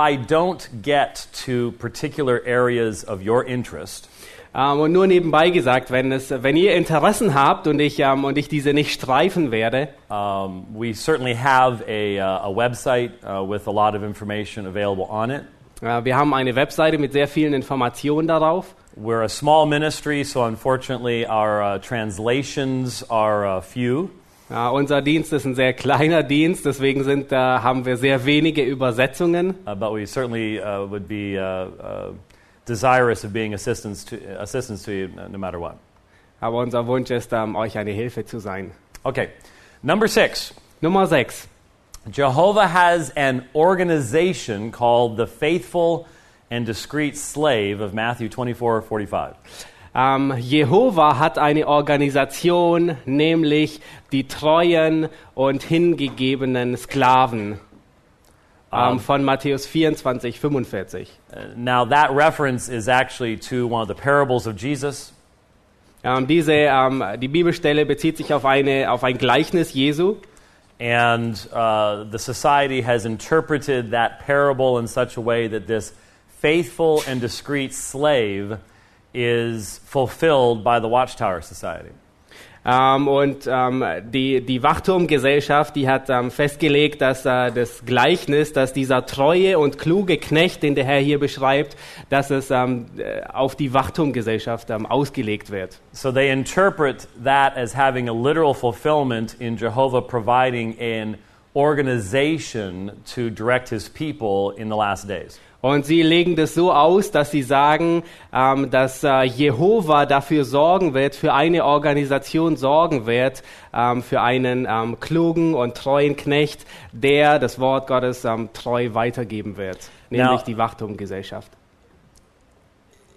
I don't get to particular areas of your interest, Ähm, und nur nebenbei gesagt, wenn, es, wenn ihr Interessen habt und ich, ähm, und ich diese nicht streifen werde, um, we certainly have a, uh, a website uh, with a lot of information available on it. äh, wir haben eine Webseite mit sehr vielen Informationen darauf. We're a small ministry, so unfortunately our uh, translations are uh, few. Ja, unser Dienst ist ein sehr kleiner Dienst, deswegen sind, äh, haben wir sehr wenige Übersetzungen. Uh, but we certainly uh, would be uh, uh, desirous of being assistance to, assistance to you no matter what. Aber unser Wunsch ist, ähm, euch eine Hilfe zu sein. Okay, number six. Nummer 6. Jehovah has an organization called the Faithful and Discreet Slave of Matthew 24 45. Ähm, Jehova hat eine Organisation, nämlich die treuen und hingegebenen Sklaven ähm, von Matthäus 24, 45. Uh, now, that reference is actually to one of the parables of Jesus. Ähm, diese, ähm, die Bibelstelle bezieht sich auf, eine, auf ein Gleichnis Jesu. And uh, the society has interpreted that parable in such a way that this faithful and discreet slave is fulfilled by the Watchtower Society. Ähm, und ähm, die, die Wachturmgesellschaft, die hat ähm, festgelegt, dass äh, das Gleichnis, dass dieser treue und kluge Knecht, den der Herr hier beschreibt, dass es ähm, äh, auf die Wachturmgesellschaft ähm, ausgelegt wird. So they interpret that as having a literal fulfillment in Jehovah providing an organization to direct his people in the last days. Und sie legen das so aus, dass sie sagen, ähm, dass äh, Jehova dafür sorgen wird, für eine Organisation sorgen wird, ähm, für einen ähm, klugen und treuen Knecht, der das Wort Gottes ähm, treu weitergeben wird, nämlich Now- die Wachturmgesellschaft.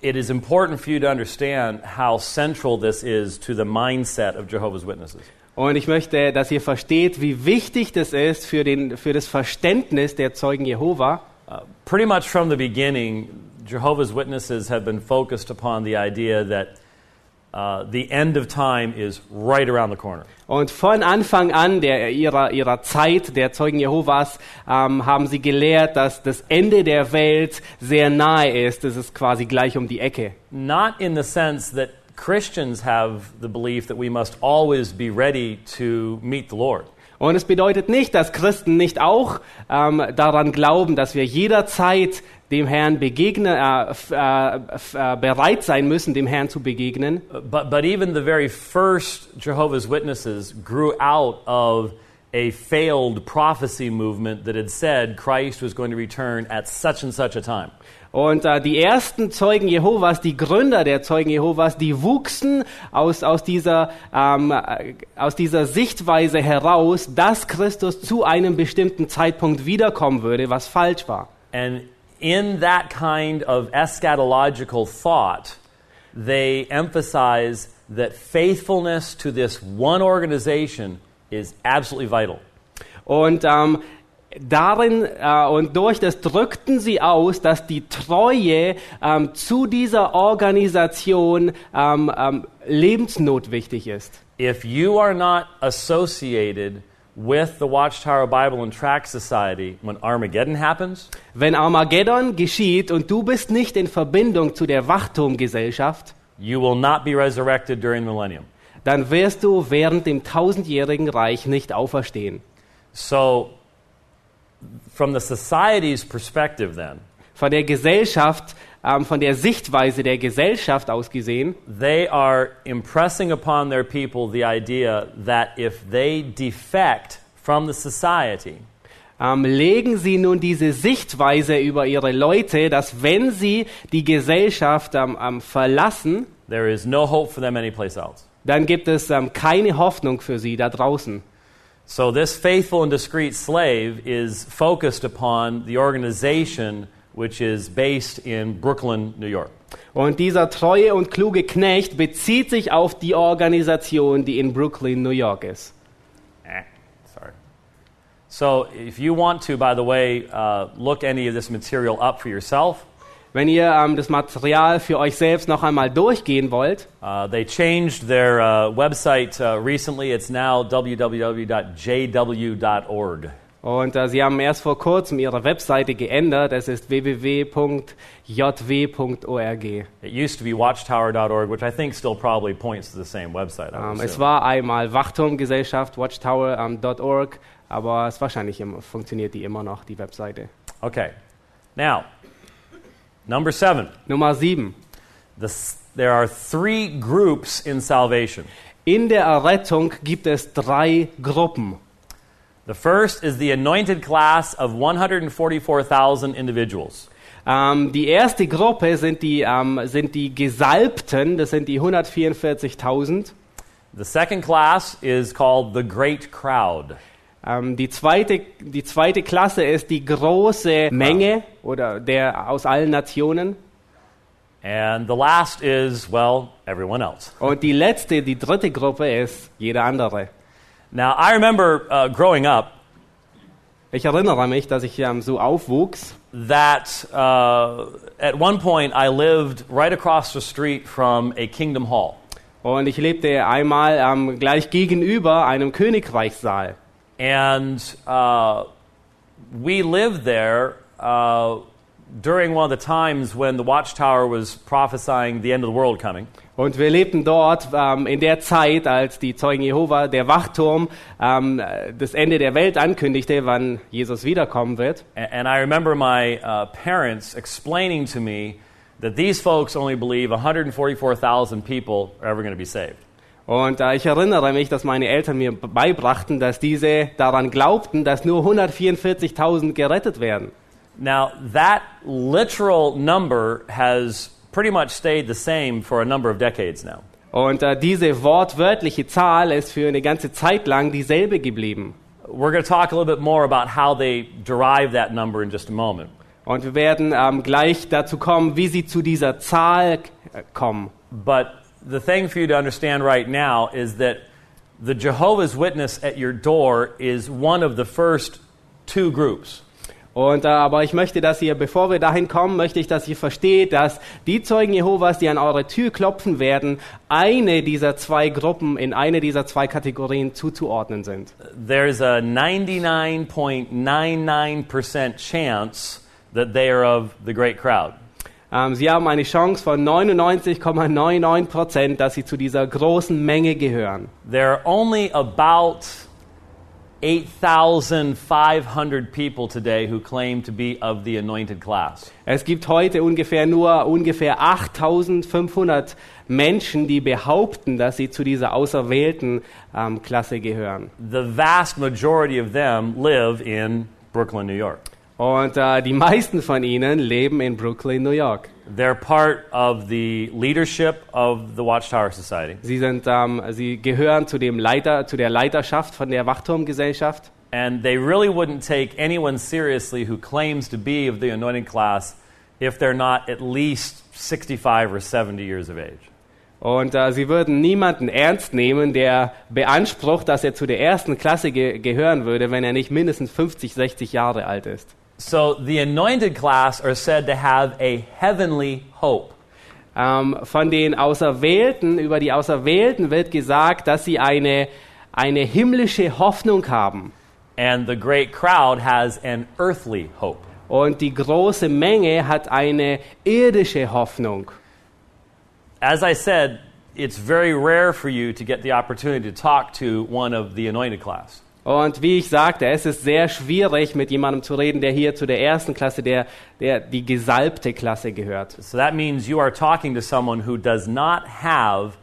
It is important for you to understand how central this is to the mindset of Jehovah's Witnesses. Und ich möchte, dass ihr versteht, wie wichtig das ist für, den, für das Verständnis der Zeugen Jehova. Uh, pretty much from the beginning, Jehovah's Witnesses have been focused upon the idea that uh, the end of time is right around the corner. Und von Anfang an der, ihrer, ihrer Zeit der Zeugen Jehovas ähm, haben sie gelehrt, dass das Ende der Welt sehr nahe ist. Es ist quasi gleich um die Ecke. Not in the sense that Christians have the belief that we must always be ready to meet the Lord. Und es bedeutet nicht, dass Christen nicht auch ähm, daran glauben, dass wir jederzeit dem Herrn begegnen, äh, äh, äh, bereit sein müssen, dem Herrn zu begegnen. Uh, But, but even the very first Jehovah's Witnesses grew out of a failed prophecy movement that had said Christ was going to return at such and such a time. Und äh, die ersten Zeugen Jehovas, die Gründer der Zeugen Jehovas, die wuchsen aus, aus, dieser, ähm, äh, aus dieser Sichtweise heraus, dass Christus zu einem bestimmten Zeitpunkt wiederkommen würde, was falsch war. And in that kind of eschatological thought, they emphasize that faithfulness to this one organization is absolutely vital. Und ähm, darin äh, und durch das drückten sie aus, dass die Treue ähm, zu dieser Organisation ähm, ähm, lebensnotwichtig ist. If you are not associated with the Watchtower Bible and Tract Society when Armageddon happens, Wenn Armageddon geschieht und du bist nicht in Verbindung zu der Wachturmgesellschaft, you will not be resurrected during the millennium. dann wirst du während dem tausendjährigen Reich nicht auferstehen. So, from the society's perspective, then, Von der Gesellschaft, ähm, von der Sichtweise der Gesellschaft aus gesehen, they are impressing upon their people the idea that if they defect from the society, ähm, legen sie nun diese Sichtweise über ihre Leute, dass wenn sie die Gesellschaft ähm, ähm, verlassen, there is no hope for them anyplace else. dann gibt es ähm, keine Hoffnung für sie da draußen. So, this faithful and discreet slave is focused upon the organization which is based in Brooklyn, New York. Und dieser treue und kluge Knecht bezieht sich auf die Organisation, die in Brooklyn, New York ist. Eh, sorry. So, if you want to, by the way, uh, look any of this material up for yourself, Wenn ihr ähm, das Material für euch selbst noch einmal durchgehen wollt, uh, they changed their uh, website uh, recently. It's now www.jw.org. und äh, sie haben erst vor kurzem ihre Webseite geändert, es ist www.jw.org. It used to be watchtower.org, which I think still probably points to the same website. Would Ähm, es war einmal Wachturmgesellschaft, watchtower.org, aber es wahrscheinlich immer, funktioniert die immer noch, die Webseite. Okay. Now, number seven. Nummer 7. The, there are three groups in salvation. In der Errettung gibt es drei Gruppen. The first is the anointed class of 144,000 individuals. Ähm, die erste Gruppe sind die, ähm, sind die Gesalbten, das sind die 144.000. The second class is called the great crowd. Ähm, die, zweite, die zweite Klasse ist die große Menge oder der aus allen Nationen. And the last is, well, everyone else. Und die letzte, die dritte Gruppe ist jeder andere. Now, I remember uh, growing up Ich erinnere mich, dass ich ähm, so aufwuchs. that uh, at one point I lived right across the street from a Kingdom Hall. Und ich lebte einmal ähm, gleich gegenüber einem Königreichssaal. And uh, we lived there uh, during one of the times when the Watchtower was prophesying the end of the world coming. Und wir lebten dort ähm, in der Zeit, als die Zeugen Jehova, der Wachturm, ähm, das Ende der Welt ankündigte, wann Jesus wiederkommen wird. A- And I remember my uh, parents explaining to me that these folks only believe 144,000 people are ever going to be saved. Und äh, ich erinnere mich, dass meine Eltern mir beibrachten, dass diese daran glaubten, dass nur 144.000 gerettet werden. Now, that literal number has pretty much stayed the same for a number of decades now. Und äh, diese wortwörtliche Zahl ist für eine ganze Zeit lang dieselbe geblieben. We're going to talk a little bit more about how they derive that number in just a moment. Und wir werden ähm, gleich dazu kommen, wie sie zu dieser Zahl kommen. But the thing for you to understand right now is that the Jehovah's Witness at your door is one of the first two groups. Und äh, aber ich möchte, dass ihr, bevor wir dahin kommen, möchte ich, dass ihr versteht, dass die Zeugen Jehovas, die an eure Tür klopfen werden, eine dieser zwei Gruppen in eine dieser zwei Kategorien zuzuordnen sind. There's a 99.99% chance that they are of the great crowd. Ähm, sie haben eine Chance von 99,99 Prozent, dass sie zu dieser großen Menge gehören. There are only about 8,500 people today who claim to be of the anointed class. Es gibt heute ungefähr nur ungefähr 8500 Menschen, die behaupten, dass sie zu dieser auserwählten ähm, Klasse gehören. The vast majority of them live in Brooklyn, New York. Und äh, die meisten von ihnen leben in Brooklyn, New York. They're part of the leadership of the Watchtower Society. Sie, sind, ähm, sie gehören zu, dem Leiter, zu der Leiterschaft von der Wachturmgesellschaft. And they really wouldn't take anyone seriously who claims to be of the anointed class if they're not at least 65 or 70 years of age. Und äh, sie würden niemanden ernst nehmen, der beansprucht, dass er zu der ersten Klasse ge gehören würde, wenn er nicht mindestens 50, 60 Jahre alt ist. So the anointed class are said to have a heavenly hope. Ähm, von den Auserwählten, über die Auserwählten wird gesagt, dass sie eine, eine himmlische Hoffnung haben. And the great crowd has an earthly hope. Und die große Menge hat eine irdische Hoffnung. As I said, it's very rare for you to get the opportunity to talk to one of the anointed class. Und wie ich sagte, es ist sehr schwierig, mit jemandem zu reden, der hier zu der ersten Klasse, der, der die gesalbte Klasse gehört. So that means you are talking to someone who does not have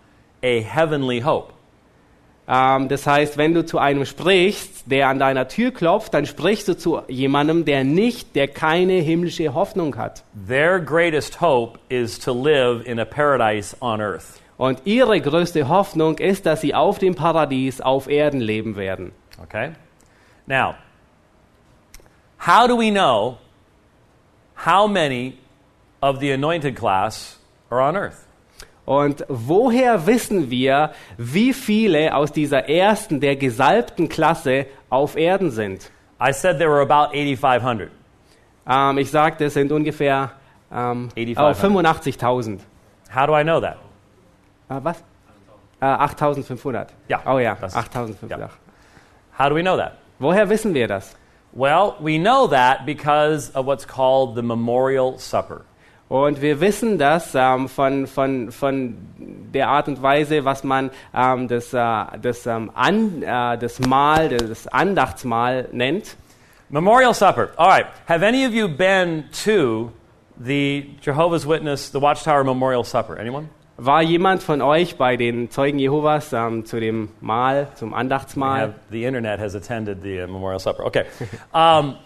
a heavenly hope. Ähm, das heißt, wenn du zu einem sprichst, der an deiner Tür klopft, dann sprichst du zu jemandem, der nicht, der keine himmlische Hoffnung hat. Their greatest hope is to live in a paradise on earth. Und ihre größte Hoffnung ist, dass sie auf dem Paradies auf Erden leben werden. Okay? Now, how do we know how many of the anointed class are on earth? Und woher wissen wir, wie viele aus dieser ersten, der gesalbten Klasse auf Erden sind? I said there were about 8,500. Ähm, ich sagte, es sind ungefähr ähm, oh, 85.000. How do I know that? Äh, was? Äh, 8.500. Ja, Oh ja, das- 8.500. ja. How do we know that? Woher wissen wir das? Well, we know that because of what's called the memorial supper. Und wir wissen das ähm, von, von, von der Art und Weise, was man ähm, das, äh, das, ähm, an, äh, das Mahl, das Andachtsmahl nennt. Memorial supper. All right. Have any of you been to the Jehovah's Witness, the Watchtower Memorial Supper? Anyone? War jemand von euch bei den Zeugen Jehovas ähm, zu dem Mahl, zum Andachtsmahl? have, the internet has attended the uh, Memorial Supper. Okay. Um,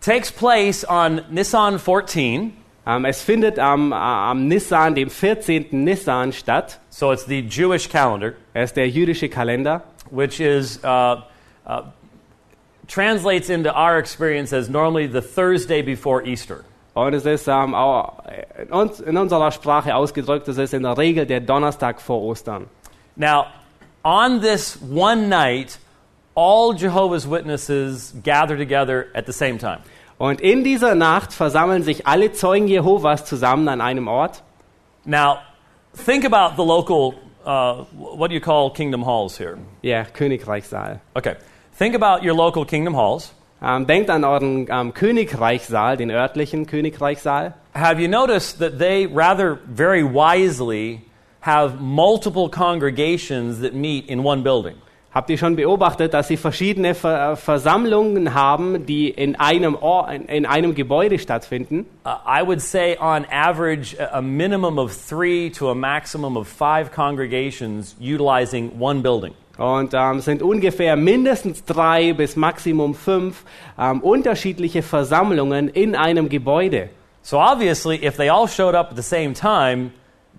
takes place on Nissan 14. Ähm, es findet am, äh, am Nissan, dem 14. Nissan statt. So it's the Jewish calendar, Es ist der jüdische Kalender. which is uh, uh, translates into our experience as normally the Thursday before Easter. Und es ist ähm, auch in, uns, in unserer Sprache ausgedrückt, es ist in der Regel der Donnerstag vor Ostern. Now, on this one night, all Jehovah's Witnesses gather together at the same time. Und in dieser Nacht versammeln sich alle Zeugen Jehovas zusammen an einem Ort. Now, think about the local, uh, what do you call kingdom halls here? Ja, Königreichssaal. Okay. Think about your local kingdom halls. Ähm, denkt an euren ähm, Königreichssaal, den örtlichen Königreichssaal. Have you noticed that they rather very wisely have multiple congregations that meet in one building? Habt ihr schon beobachtet, dass sie verschiedene Ver äh, Versammlungen haben, die in einem, Or in, in einem Gebäude stattfinden? Uh, I would say, on average, a minimum of three to a maximum of five congregations utilizing one building. Und ähm, sind ungefähr mindestens drei bis Maximum fünf ähm, unterschiedliche Versammlungen in einem Gebäude. So obviously, if they all showed up at the same time,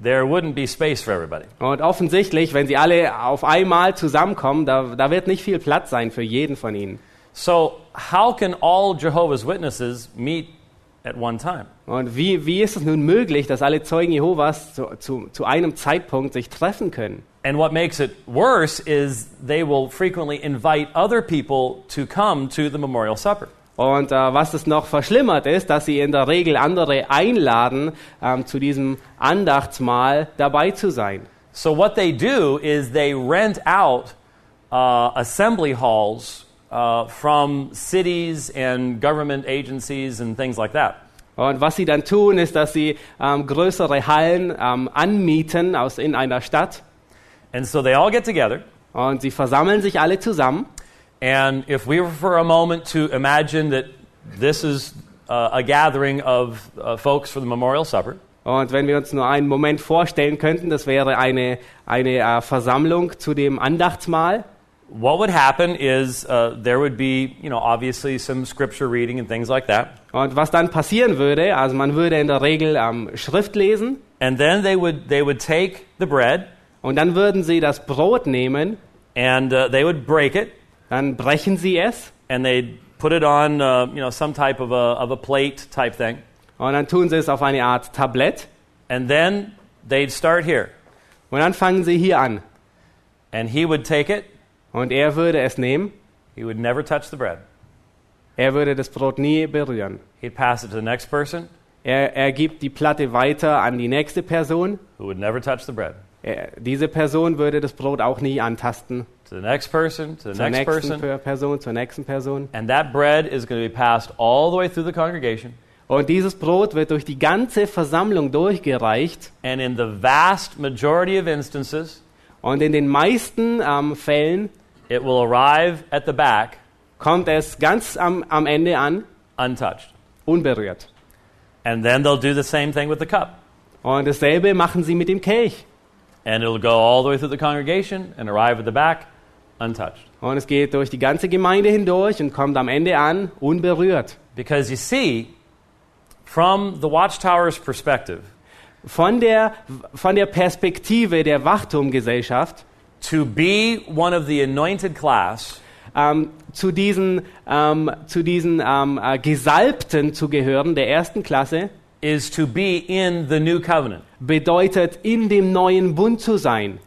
there wouldn't be space for everybody. Und offensichtlich, wenn sie alle auf einmal zusammenkommen, da, da wird nicht viel Platz sein für jeden von ihnen. So how can all Jehovah's Witnesses meet at one time? Und wie, wie ist es nun möglich, dass alle Zeugen Jehovas zu, zu, zu einem Zeitpunkt sich treffen können? And what makes it worse is they will frequently invite other people to come to the memorial supper. Und äh, was es noch verschlimmert ist, dass sie in der Regel andere einladen, ähm, zu diesem Andachtsmahl dabei zu sein. So what they do is they rent out uh, assembly halls uh, from cities and government agencies and things like that. Und was sie dann tun, ist, dass sie ähm, größere Hallen ähm, anmieten aus, in einer Stadt. And so they all get together. Und sie versammeln sich alle zusammen. And if we were for a moment to imagine that this is uh, a gathering of uh, folks for the memorial supper, Und wenn wir uns nur einen Moment vorstellen könnten, das wäre eine, eine äh, Versammlung zu dem Andachtsmahl. What would happen is uh, there would be, you know, obviously some scripture reading and things like that. Und was dann passieren würde, also man würde in der Regel ähm, Schrift lesen And then they would, they would take the bread und dann würden sie das Brot nehmen, and uh, they would break it dann brechen sie es and they'd put it on, uh, you know, some type of a, of a plate type thing. und dann tun sie es auf eine Art Tablett And then they'd start here. und dann fangen sie hier an. And he would take it. Und er würde es nehmen, He would never touch the bread. er würde das Brot nie berühren. He'd pass it to the next person Er, er gibt die Platte weiter an die nächste Person. who would never touch the bread. Er, diese Person würde das Brot auch nie antasten. To the next person, to the Zur next nächsten person. Per- Person, zur nächsten Person. And that bread is going to be passed all the way through the congregation. Und dieses Brot wird durch die ganze Versammlung durchgereicht. And in the vast majority of instances, Und in den meisten ähm, Fällen it will arrive at the back kommt es ganz am, am Ende an, untouched. unberührt. And then they'll do the same thing with the cup. Und dasselbe machen sie mit dem Kelch. And it'll go all the way through the congregation and arrive at the back untouched. Und es geht durch die ganze Gemeinde hindurch und kommt am Ende an, unberührt. Because you see, from the Watchtower's perspective, Von der, von der Perspektive der Wachturmgesellschaft, to be one of the anointed class ähm, zu diesen, ähm, zu diesen ähm, äh, Gesalbten zu gehören, der ersten Klasse, is to be in the new covenant. bedeutet, in dem neuen Bund zu sein.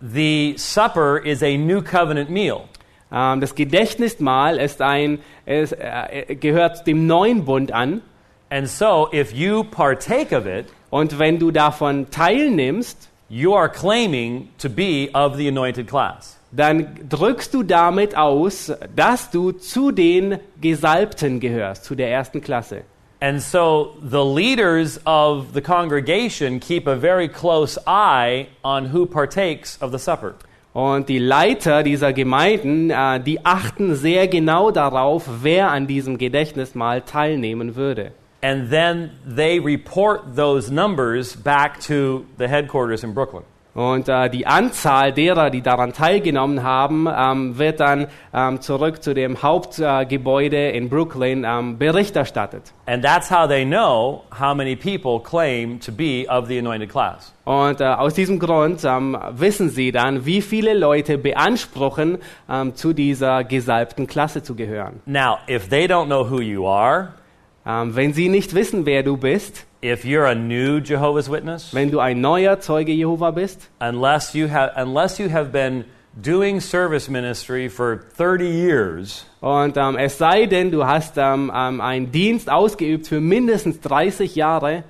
The supper is a new covenant meal. Das Gedächtnismahl ist ein, es, äh, gehört dem neuen Bund an. And so, if you partake of it, Und wenn du davon teilnimmst, you are claiming to be of the anointed class. dann drückst du damit aus, dass du zu den Gesalbten gehörst, zu der ersten Klasse. And so, the leaders of the congregation keep a very close eye on who partakes of the supper. Und die Leiter dieser Gemeinden, äh, die achten sehr genau darauf, wer an diesem Gedächtnismahl teilnehmen würde. And then they report those numbers back to the headquarters in Brooklyn. Und äh, die Anzahl derer, die daran teilgenommen haben, ähm, wird dann ähm, zurück zu dem Hauptgebäude in Brooklyn ähm, Bericht erstattet. And that's how they know how many people claim to be of the anointed class. Und äh, aus diesem Grund ähm, wissen sie dann, wie viele Leute beanspruchen, ähm, zu dieser gesalbten Klasse zu gehören. Now, if they don't know who you are, Ähm, wenn sie nicht wissen, wer du bist, if you're a new Jehovah's Witness, wenn du ein neuer Zeuge Jehova bist, unless you have unless you have been doing service ministry for 30 years, und ähm, es sei denn, du hast ähm, ähm, einen Dienst ausgeübt für mindestens 30 Jahre,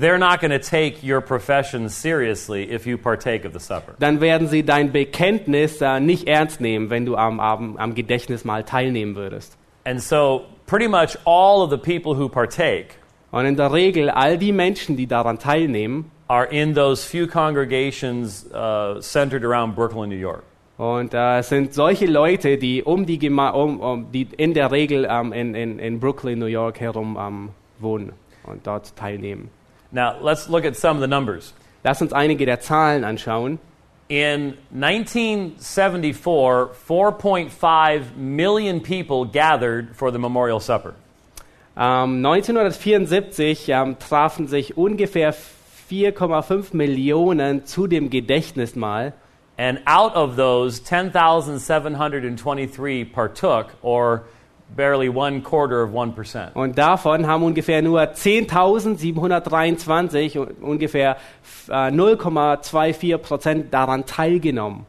they're not going to take your profession seriously if you partake of the supper. dann werden sie dein Bekenntnis äh, nicht ernst nehmen, wenn du am, Abend, am Gedächtnismahl teilnehmen würdest. And so, pretty much all of the people who partake Und in der Regel, all die Menschen, die daran teilnehmen, are in those few congregations uh, centered around Brooklyn, New York. und äh, es sind solche Leute, die um die Gema um, um, die in der Regel ähm, in, in, in Brooklyn, New York herum ähm, wohnen und dort teilnehmen. Now, let's look at some of the numbers. Lass uns einige der Zahlen anschauen. In 1974, 4.5 million people gathered for the memorial supper. Um, ähm, 1974 ähm, trafen sich ungefähr 4,5 Millionen zu dem Gedächtnismahl. And out of those, 10,723 partook, or barely one quarter of 1%. Und davon haben ungefähr nur 10.723, un- ungefähr äh, 0,24 Prozent daran teilgenommen.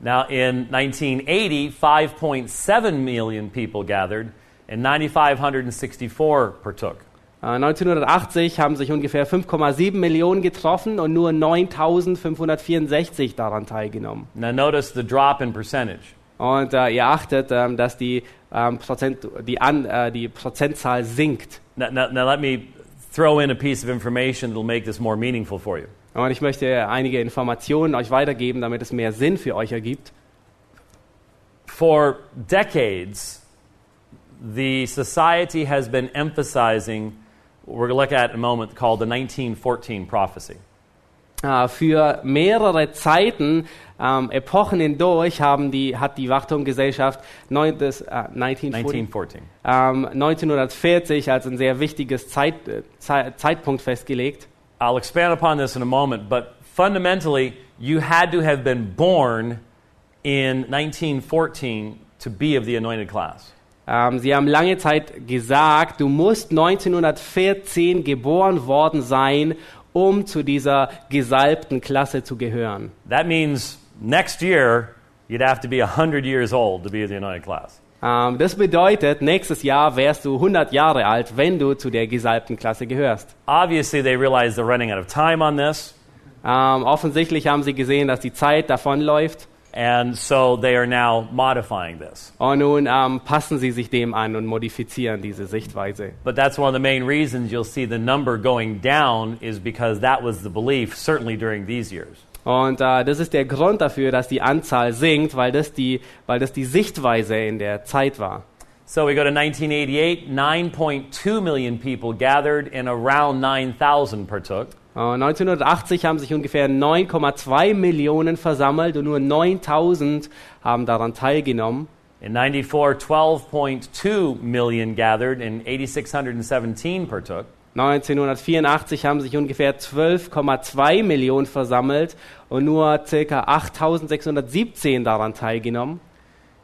Now, in 1980, 5.7 million people gathered, and 9,564 partook. Äh, 1980 haben sich ungefähr 5,7 Millionen getroffen und nur 9.564 daran teilgenommen. Now, notice the drop in percentage. Und äh, ihr achtet, ähm, dass die, ähm, Prozent, die, an, äh, die Prozentzahl sinkt. Now, now, now, let me throw in a piece of information that will make this more meaningful for you. Und ich möchte einige Informationen euch weitergeben, damit es mehr Sinn für euch ergibt. For decades, the society has been emphasizing what we're going to look at in a moment called the 1914 prophecy. Äh, für mehrere Zeiten, ähm, Epochen hindurch, haben die, hat die Wachturmgesellschaft neun, das, äh, 1940, 1914. ähm, 1940 als ein sehr wichtiges Zeit, äh, Zei- Zeitpunkt festgelegt. I'll expand upon this in a moment, but fundamentally, you had to have been born in 1914 to be of the anointed class. Ähm, sie haben lange Zeit gesagt, du musst 1914 geboren worden sein, um zu dieser gesalbten Klasse zu gehören. That means next year, you'd have to be 100 years old to be of the anointed class. Ähm, das bedeutet, nächstes Jahr wärst du 100 Jahre alt, wenn du zu der gesalbten Klasse gehörst. Obviously, they realize they're running out of time on this, Ähm, offensichtlich haben sie gesehen, dass die Zeit davonläuft. and so they are now modifying this. Und nun ähm, passen sie sich dem an und modifizieren diese Sichtweise. But that's one of the main reasons you'll see the number going down is because that was the belief, certainly during these years. Und äh, das ist der Grund dafür, dass die Anzahl sinkt, weil das die, weil das die Sichtweise in der Zeit war. So we go to 1988, 9.2 million people gathered and around 9,000 partook. Äh, 1980 haben sich ungefähr 9,2 Millionen versammelt und nur 9000 haben daran teilgenommen. In 94, 12.2 million gathered and 8,617 partook. 1984 haben sich ungefähr 12,2 Millionen versammelt und nur ca. 8617 daran teilgenommen.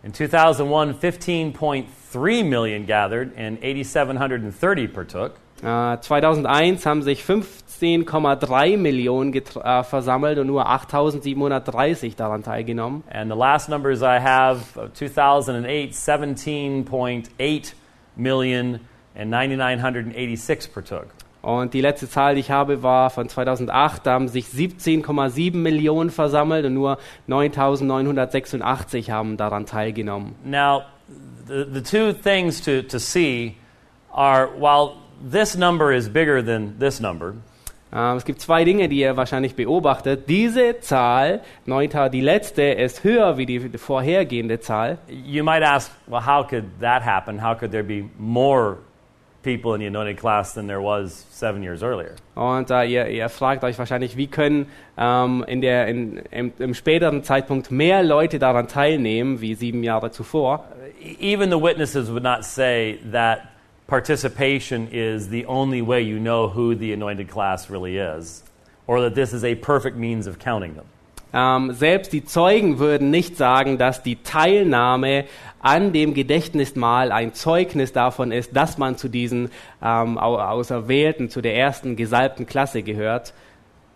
In 2001, 15.3 million gathered and 8,730 partook. Äh, 2001 haben sich 15,3 Millionen äh, versammelt und nur 8.730 daran teilgenommen. And the last numbers I have, of 2008, 17.8 million and 9,986 partook. Und die letzte Zahl, die ich habe, war von 2008. Da haben sich 17,7 Millionen versammelt und nur 9.986 haben daran teilgenommen. Now, the, the two things to, to see are while this number is bigger than this number, Äh, es gibt zwei Dinge, die ihr wahrscheinlich beobachtet. Diese Zahl, 9, die letzte, ist höher wie die vorhergehende Zahl. you might ask, well, how could that happen? How could there be more people in the anointed class than there was seven years earlier? Und äh, ihr, ihr fragt euch wahrscheinlich, wie können ähm, in der, in, im, im späteren Zeitpunkt mehr Leute daran teilnehmen, wie sieben Jahre zuvor. Even the witnesses would not say that participation is the only way you know who the anointed class really is, or that this is a perfect means of counting them. Ähm, selbst die Zeugen würden nicht sagen, dass die Teilnahme an dem Gedächtnismahl ein Zeugnis davon ist, dass man zu diesen ähm, au- Auserwählten, zu der ersten gesalbten Klasse gehört.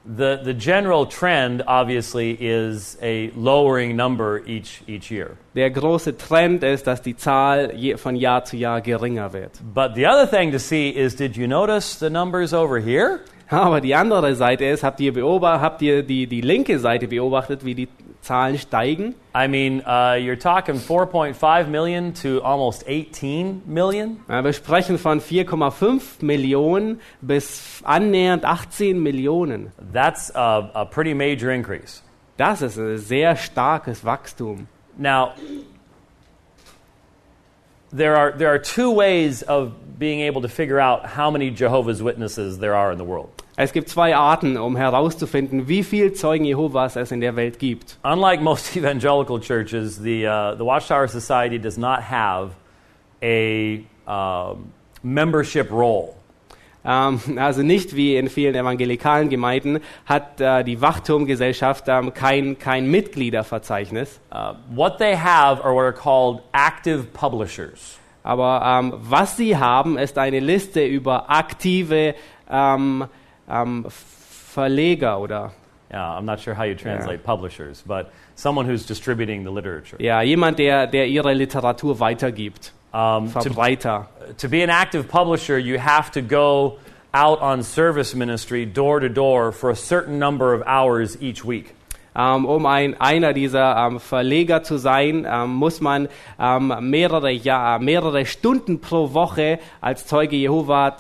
The, the general trend, obviously, is a lowering number each, each year. Der große Trend ist, dass die Zahl je, von Jahr zu Jahr geringer wird. But the other thing to see is did you notice the numbers over here? Aber die andere Seite ist, habt ihr, beobacht, habt ihr die, die linke Seite beobachtet, wie die Zahlen steigen? I mean, uh, you're talking 4.5 million to almost 18 million. Äh, Wir sprechen von 4,5 Millionen bis annähernd 18 Millionen. That's a, a pretty major increase. Das ist ein sehr starkes Wachstum. Now, there are, there are two ways of being able to figure out how many Jehovah's Witnesses there are in the world. Es gibt zwei Arten, um herauszufinden, wie viel Zeugen Jehovas es in der Welt gibt. Unlike most evangelical churches, the, uh, the Watchtower Society does not have a um, membership roll. Ähm, also nicht wie in vielen evangelikalen Gemeinden hat äh, die Wachturmgesellschaft ähm, kein, kein Mitgliederverzeichnis. Uh, what they have are what are called active publishers. Aber ähm, was sie haben, ist eine Liste über aktive ähm, ähm, Verleger oder Yeah, I'm not sure how you translate publishers, but someone who's distributing the literature. ja, jemand, der, der ihre Literatur weitergibt. Um, to, to be an active publisher, you have to go out on service ministry door to door for a certain number of hours each week. Ähm, um ein, einer dieser ähm, Verleger zu sein, ähm, muss man ähm, mehrere, ja, mehrere Stunden pro Woche als Zeuge Jehova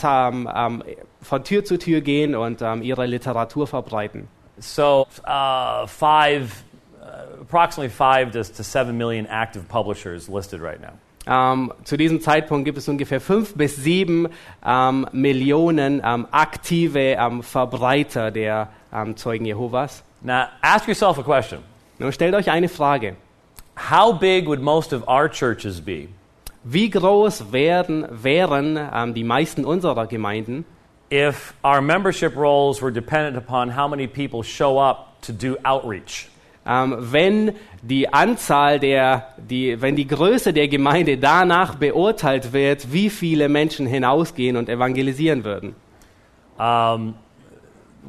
von Tür zu Tür gehen und ihre Literatur verbreiten. So, uh, five, uh, approximately five to, to seven million active publishers listed right now. Ähm, zu diesem Zeitpunkt gibt es ungefähr fünf bis sieben ähm, Millionen ähm, aktive ähm, Verbreiter der ähm, Zeugen Jehovas. Now, ask yourself a question Nun stellt euch eine Frage. How big would most of our churches be Wie groß werden, wären ähm, die meisten unserer Gemeinden, if our membership rolls were dependent upon how many people show up to do outreach? Ähm, wenn die Anzahl der, die, wenn die Größe der Gemeinde danach beurteilt wird, wie viele Menschen hinausgehen und evangelisieren würden. Um,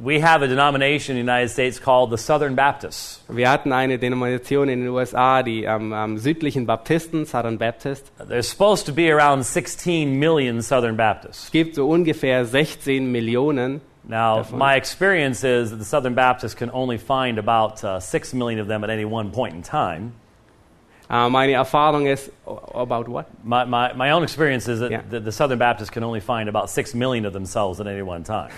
we have a denomination in the United States called the Southern Baptists. Wir hatten eine Denomination in den USA, die ähm, ähm, südlichen Baptisten, Southern Baptist. There's supposed to be around 16 million Southern Baptists. Es gibt so ungefähr 16 Millionen. Now, Definitely. my experience is that the Southern Baptists can only find about uh, 6 million of them at any one point in time. Äh, meine Erfahrung ist, about what? My, my, my own experience is that Yeah. the, the Southern Baptists can only find about 6 million of themselves at any one time.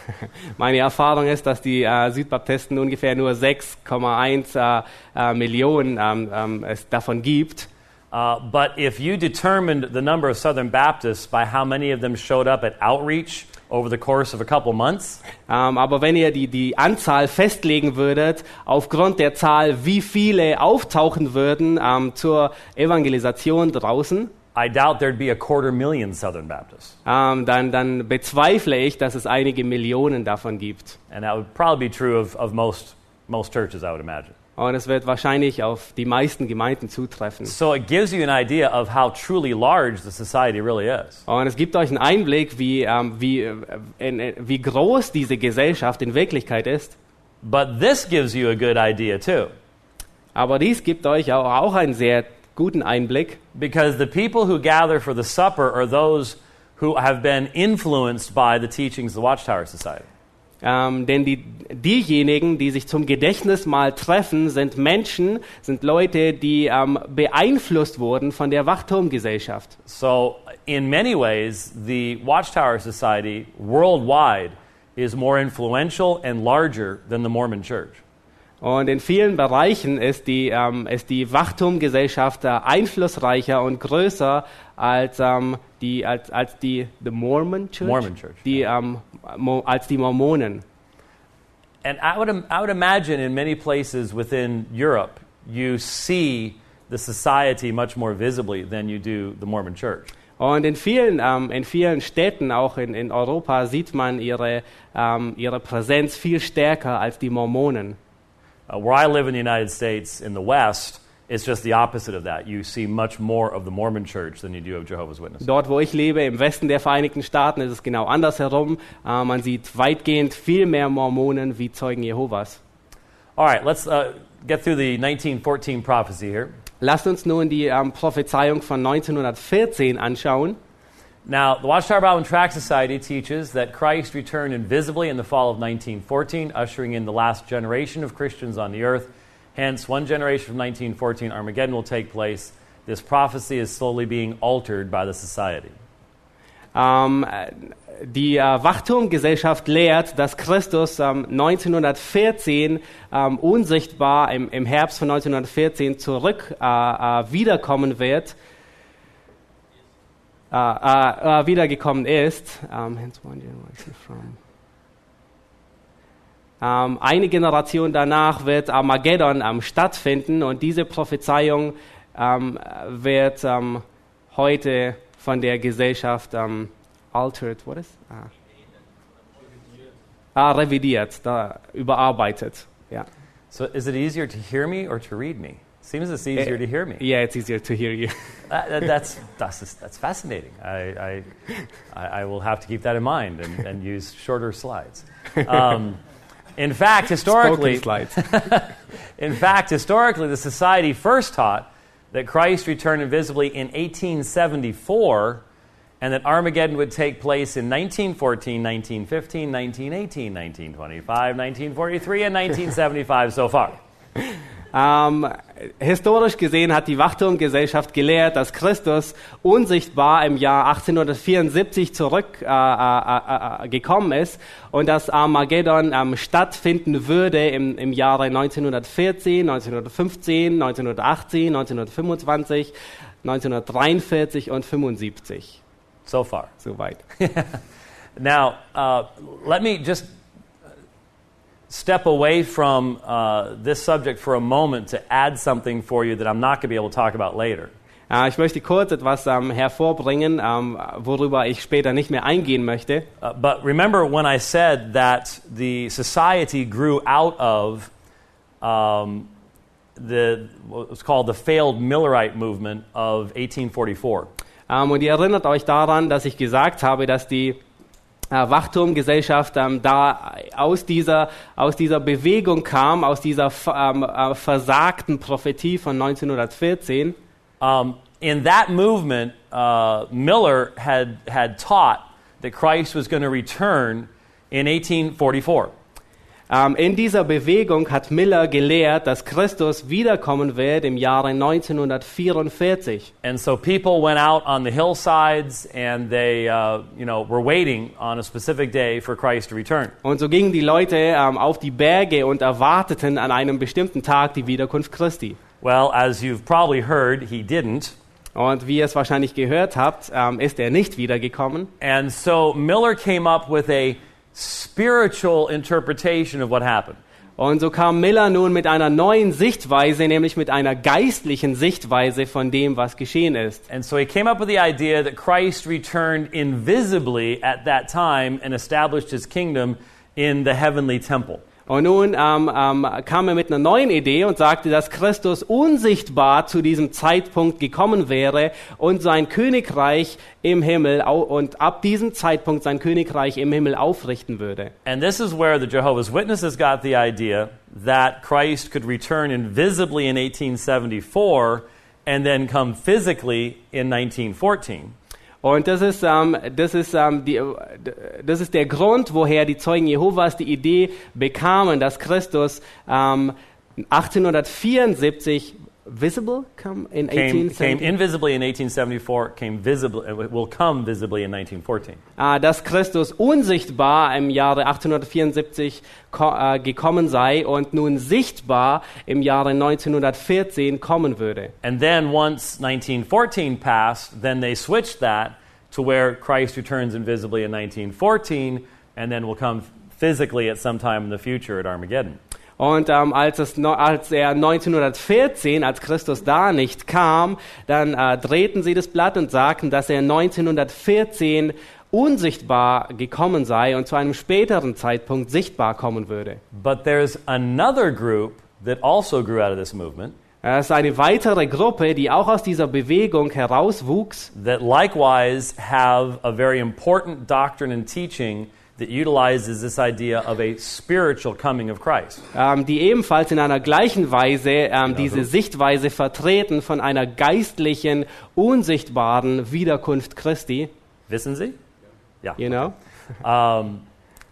Meine Erfahrung ist, dass die äh, Südbaptisten ungefähr nur 6,1 äh, äh, Millionen ähm, ähm, es davon gibt. Uh, but if you determined the number of Southern Baptists by how many of them showed up at outreach over the course of a couple months, Ähm, aber wenn ihr die, die Anzahl festlegen würdet, aufgrund der Zahl, wie viele auftauchen würden ähm, zur Evangelisation draußen, I doubt there'd be a quarter million Southern Baptists. ähm, dann, dann bezweifle ich, dass es einige Millionen davon gibt. And that would probably be true of, of most, most churches, I would imagine. Und es wird wahrscheinlich auf die meisten Gemeinden zutreffen. So it gives you an idea of how truly large the society really is. Und es gibt euch einen Einblick, wie, ähm, wie, äh, in, in, wie groß diese Gesellschaft in Wirklichkeit ist. But this gives you a good idea too. Aber dies gibt euch auch, auch einen sehr guten Einblick, Because the people who gather for the supper are those who have been influenced by the teachings of the Watchtower Society. Ähm, denn die, diejenigen, die sich zum Gedächtnismahl treffen, sind Menschen, sind Leute, die ähm, beeinflusst wurden von der Wachturmgesellschaft. So, in many ways, the Watchtower Society worldwide is more influential and larger than the Mormon Church. Und in vielen Bereichen ist die, ähm, ist die Wachturmgesellschaft äh, einflussreicher und größer als, ähm, die, als, als die the Mormon Church, Mormon Church, die, ähm, Mo, als die Mormonen. And I would, I would imagine in many places within Europe, you see the society much more visibly than you do the Mormon Church. Und in vielen, ähm, in vielen Städten, auch in, in Europa, sieht man ihre, ähm, ihre Präsenz viel stärker als die Mormonen. Uh, where I live in the United States, in the West, it's just the opposite of that. You see much more of the Mormon Church than you do of Jehovah's Witnesses. Dort, wo ich lebe, im Westen der Vereinigten Staaten, ist es genau andersherum. Äh, man sieht weitgehend viel mehr Mormonen wie Zeugen Jehovas. All right, let's uh, get through the 1914 prophecy here. Lasst uns nun die ähm, Prophezeiung von 1914 anschauen. Now, the Watchtower Bible and Tract Society teaches that Christ returned invisibly in the fall of 1914, ushering in the last generation of Christians on the earth. Hence, one generation from 1914, Armageddon will take place. This prophecy is slowly being altered by the society. Ähm, äh, die äh, Wachturmgesellschaft lehrt, dass Christus ähm, 1914 ähm, unsichtbar im, im Herbst von 1914 zurück äh, äh, wiederkommen wird, äh, äh, wiedergekommen ist. Um, generation from. Ähm, eine Generation danach wird Armageddon ähm, stattfinden und diese Prophezeiung ähm, wird ähm, heute von der Gesellschaft ähm, altered, what is? Ah. Ah, revidiert, da, überarbeitet. Ja. So, is it easier to hear me or to read me? Seems it's easier to hear me. Yeah, it's easier to hear you. That, that- that's, that's, that's fascinating. I, I, I I will have to keep that in mind and, and use shorter slides. Um, in fact, historically, slides. in fact, historically, the society first taught that Christ returned invisibly in 1874 and that Armageddon would take place in 1914, 1915, 1918, 1925, 1943, and 1975 so far. Ähm, historisch gesehen hat die Wachturmgesellschaft gelehrt, dass Christus unsichtbar im Jahr 1874 zurückgekommen äh, äh, äh, gekommen ist und dass Armageddon ähm, stattfinden würde im, im Jahre 1914, 1915, 1918, 1925, 1943 und 75. So far. Soweit. Now, uh, let me just step away from uh, this subject for a moment to add something for you that I'm not going to be able to talk about later. Äh, ich möchte kurz etwas ähm, hervorbringen, ähm, worüber ich später nicht mehr eingehen möchte. Uh, but remember when I said that the society grew out of um, the what was called the failed Millerite movement of 1844. Ähm, und ihr erinnert euch daran, dass ich gesagt habe, dass die Wachturmgesellschaft ähm, da aus dieser, aus dieser Bewegung kam, aus dieser ähm, äh, versagten Prophetie von 1914. Um, in that movement, uh, Miller had, had taught that Christ was going to return in 1844. Ähm, in dieser Bewegung hat Miller gelehrt, dass Christus wiederkommen wird im Jahre 1944. And so people went out on the hillsides and they, uh, you know, were waiting on a specific day for Christ to return. Und so gingen die Leute ähm, auf die Berge und erwarteten an einem bestimmten Tag die Wiederkunft Christi. Well, as you've probably heard, he didn't. Und wie ihr es wahrscheinlich gehört habt, ähm, ist er nicht wiedergekommen. And so Miller came up with a spiritual interpretation of what happened. Und so kam Miller nun mit einer neuen Sichtweise, nämlich mit einer geistlichen Sichtweise von dem, was geschehen ist. And so he came up with the idea that Christ returned invisibly at that time and established his kingdom in the heavenly temple. Und nun ähm, ähm, kam er mit einer neuen Idee und sagte, dass Christus unsichtbar zu diesem Zeitpunkt gekommen wäre und sein Königreich im Himmel und ab diesem Zeitpunkt sein Königreich im Himmel aufrichten würde. And this is where the Jehovah's Witnesses got the idea that Christ could return invisibly in 1874 and then come physically in 1914. Und das ist, ähm, das, ist, ähm, die, das ist der Grund, woher die Zeugen Jehovas die Idee bekamen, dass Christus ähm, 1874 visible come in Came, came invisibly in 1874, came visibly, uh, will come visibly in 1914. äh, dass Christus unsichtbar im Jahre 1874 ko äh, gekommen sei und nun sichtbar im Jahre 1914 kommen würde. And then once 1914 passed, then they switched that to where Christ returns invisibly in 1914 and then will come physically at some time in the future at Armageddon. Und ähm, als, es als er 1914, als Christus da nicht kam, dann äh, drehten sie das Blatt und sagten, dass er 1914 unsichtbar gekommen sei und zu einem späteren Zeitpunkt sichtbar kommen würde. But there's another group that also grew out of this movement Es ist eine weitere Gruppe, die auch aus dieser Bewegung herauswuchs, that likewise have a very important doctrine and teaching that utilizes this idea of a spiritual coming of Christ. ähm, die ebenfalls in einer gleichen Weise ähm, diese Sichtweise vertreten von einer geistlichen, unsichtbaren Wiederkunft Christi. Wissen Sie? Yeah. You know? Um,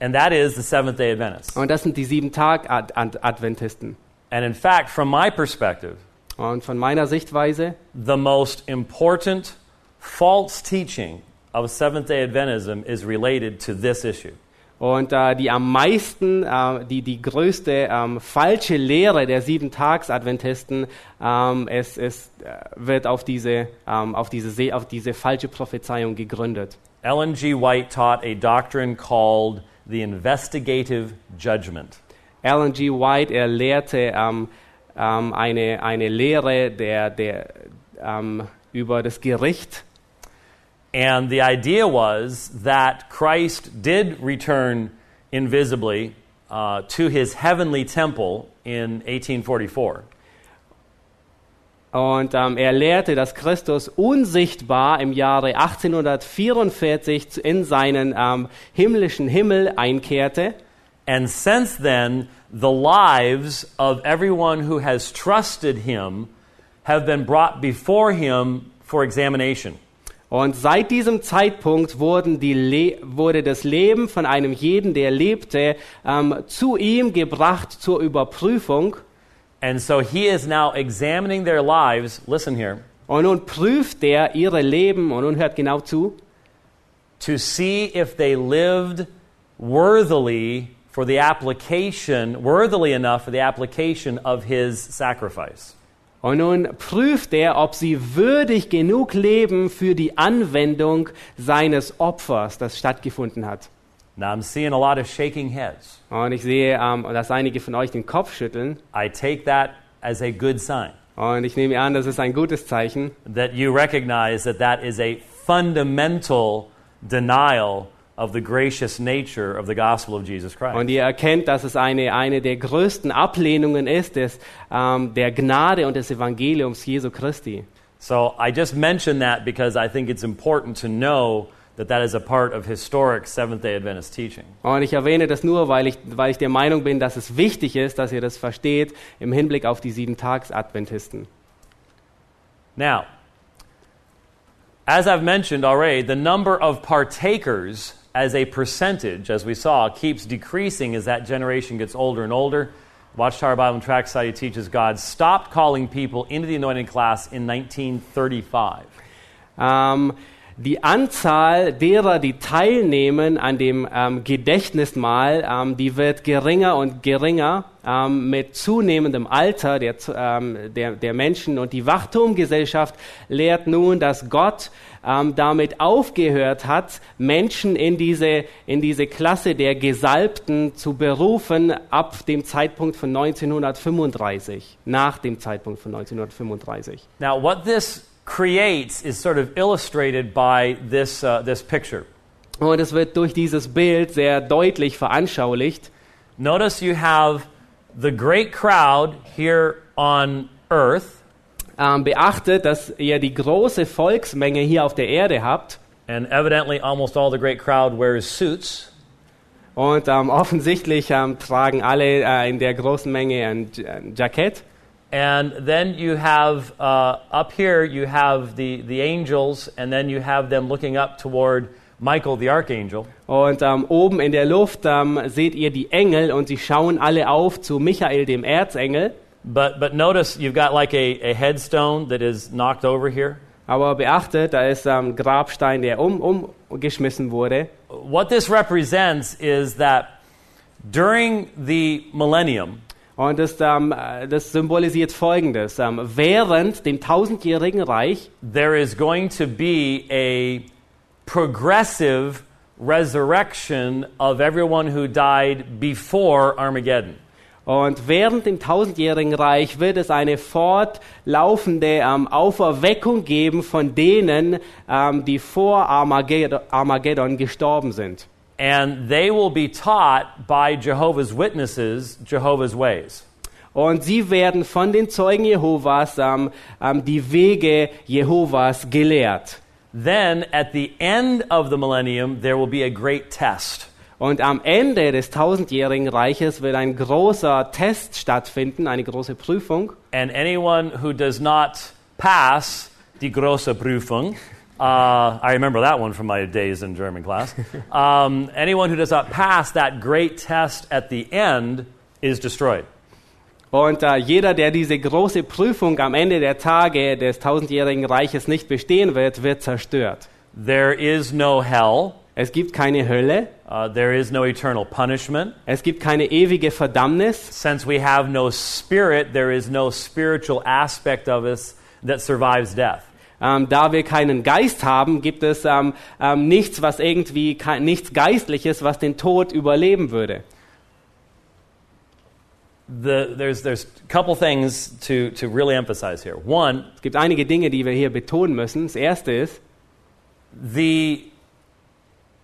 and that is the Seventh day Adventists. Und das sind die Sieben-Tag-Adventisten. And in fact, from my perspective, Und von meiner Sichtweise the most important false teaching of Seventh day Adventism is related to this issue. und äh, die am meisten, äh, die, die größte ähm, falsche Lehre der Sieben-Tags-Adventisten ähm, es, es äh, wird auf diese, ähm, auf, diese, Se- auf diese falsche Prophezeiung gegründet. Ellen G. White taught a doctrine called the investigative judgment. Alan G. White, er lehrte ähm, ähm, eine, eine Lehre der, der, ähm, über das Gericht. And the idea was that Christ did return invisibly uh, to his heavenly temple in 1844. Und ähm, er lehrte, dass Christus unsichtbar im Jahre 1844 in seinen ähm, himmlischen Himmel einkehrte. And since then, the lives of everyone who has trusted him have been brought before him for examination. Und seit diesem Zeitpunkt wurde das Leben von einem jeden, der lebte, ähm, zu ihm gebracht zur Überprüfung. And so he is now examining their lives, listen here, Und nun prüft er ihre Leben, und nun hört genau zu, to see if they lived worthily for the application, worthily enough for the application of his sacrifice. Und nun prüft er, ob sie würdig genug leben für die Anwendung seines Opfers, das stattgefunden hat. Now I'm seeing a lot of shaking heads. Und ich sehe, ähm, dass einige von euch den Kopf schütteln. I take that as a good sign Und ich nehme an, das ist ein gutes Zeichen, that you recognize that that is a fundamental denial of the gracious nature of the gospel of Jesus Christ. Und ihr erkennt, dass es eine, eine der größten Ablehnungen ist des, ähm, der Gnade und des Evangeliums Jesu Christi. So I just mention that because I think it's important to know that that is a part of historic Seventh day Adventist teaching. Und ich erwähne das nur, weil ich, weil ich der Meinung bin, dass es wichtig ist, dass ihr das versteht im Hinblick auf die Sieben-Tags-Adventisten. Now, as I've mentioned already, the number of partakers as a percentage, as we saw, keeps decreasing as that generation gets older and older. Watchtower Bible and Tract Society teaches God stopped calling people into the anointing class in 1935. Ähm, die Anzahl derer, die teilnehmen an dem ähm, Gedächtnismahl, ähm, die wird geringer und geringer ähm, mit zunehmendem Alter der, ähm, der, der Menschen. Und die Wachturmgesellschaft lehrt nun, dass Gott ähm, damit aufgehört hat, Menschen in diese, in diese Klasse der Gesalbten zu berufen ab dem Zeitpunkt von 1935, nach dem Zeitpunkt von 1935. Now, what this creates is sort of illustrated by this, uh, this picture. Und es wird durch dieses Bild sehr deutlich veranschaulicht. Notice you have the great crowd here on earth, Ähm, beachtet, dass ihr die große Volksmenge hier auf der Erde habt. and evidently almost all the great crowd wears suits. Und ähm, offensichtlich ähm, tragen alle äh, in der großen Menge ein, ein Jackett. And then you have uh, up here, you have the, the angels, and then you have them looking up toward Michael the archangel. Und ähm, oben in der Luft ähm, seht ihr die Engel und sie schauen alle auf zu Michael, dem Erzengel. But, but notice you've got like a, a headstone that is knocked over here. Aber beachtet, da ist ähm, Grabstein, der um, umgeschmissen wurde. What this represents is that during the millennium, Und das, äh, das symbolisiert Folgendes. Ähm, während dem tausendjährigen Reich there is going to be a progressive resurrection of everyone who died before Armageddon. Und während dem tausendjährigen Reich wird es eine fortlaufende ähm, Auferweckung geben von denen, ähm, die vor Armageddon, Armageddon gestorben sind. And they will be taught by Jehovah's Witnesses Jehovah's ways. Und sie werden von den Zeugen Jehovas ähm, ähm, die Wege Jehovas gelehrt. Then, at the end of the millennium, there will be a great test. Und am Ende des tausendjährigen Reiches wird ein großer Test stattfinden, eine große Prüfung. And anyone who does not pass die große Prüfung, uh, I remember that one from my days in German class. Um, anyone who does not pass that great test at the end is destroyed. Und äh, jeder, der diese große Prüfung am Ende der Tage des tausendjährigen Reiches nicht bestehen wird, wird zerstört. There is no hell. Es gibt keine Hölle, Uh, there is no eternal punishment. es gibt keine ewige Verdammnis. Since we have no spirit, there is no spiritual aspect of us that survives death. Ähm, da wir keinen Geist haben, gibt es ähm, ähm, nichts, was irgendwie nichts Geistliches, was den Tod überleben würde. The, there's there's a couple things to, to really emphasize here. One, Es gibt einige Dinge, die wir hier betonen müssen. Das erste ist, the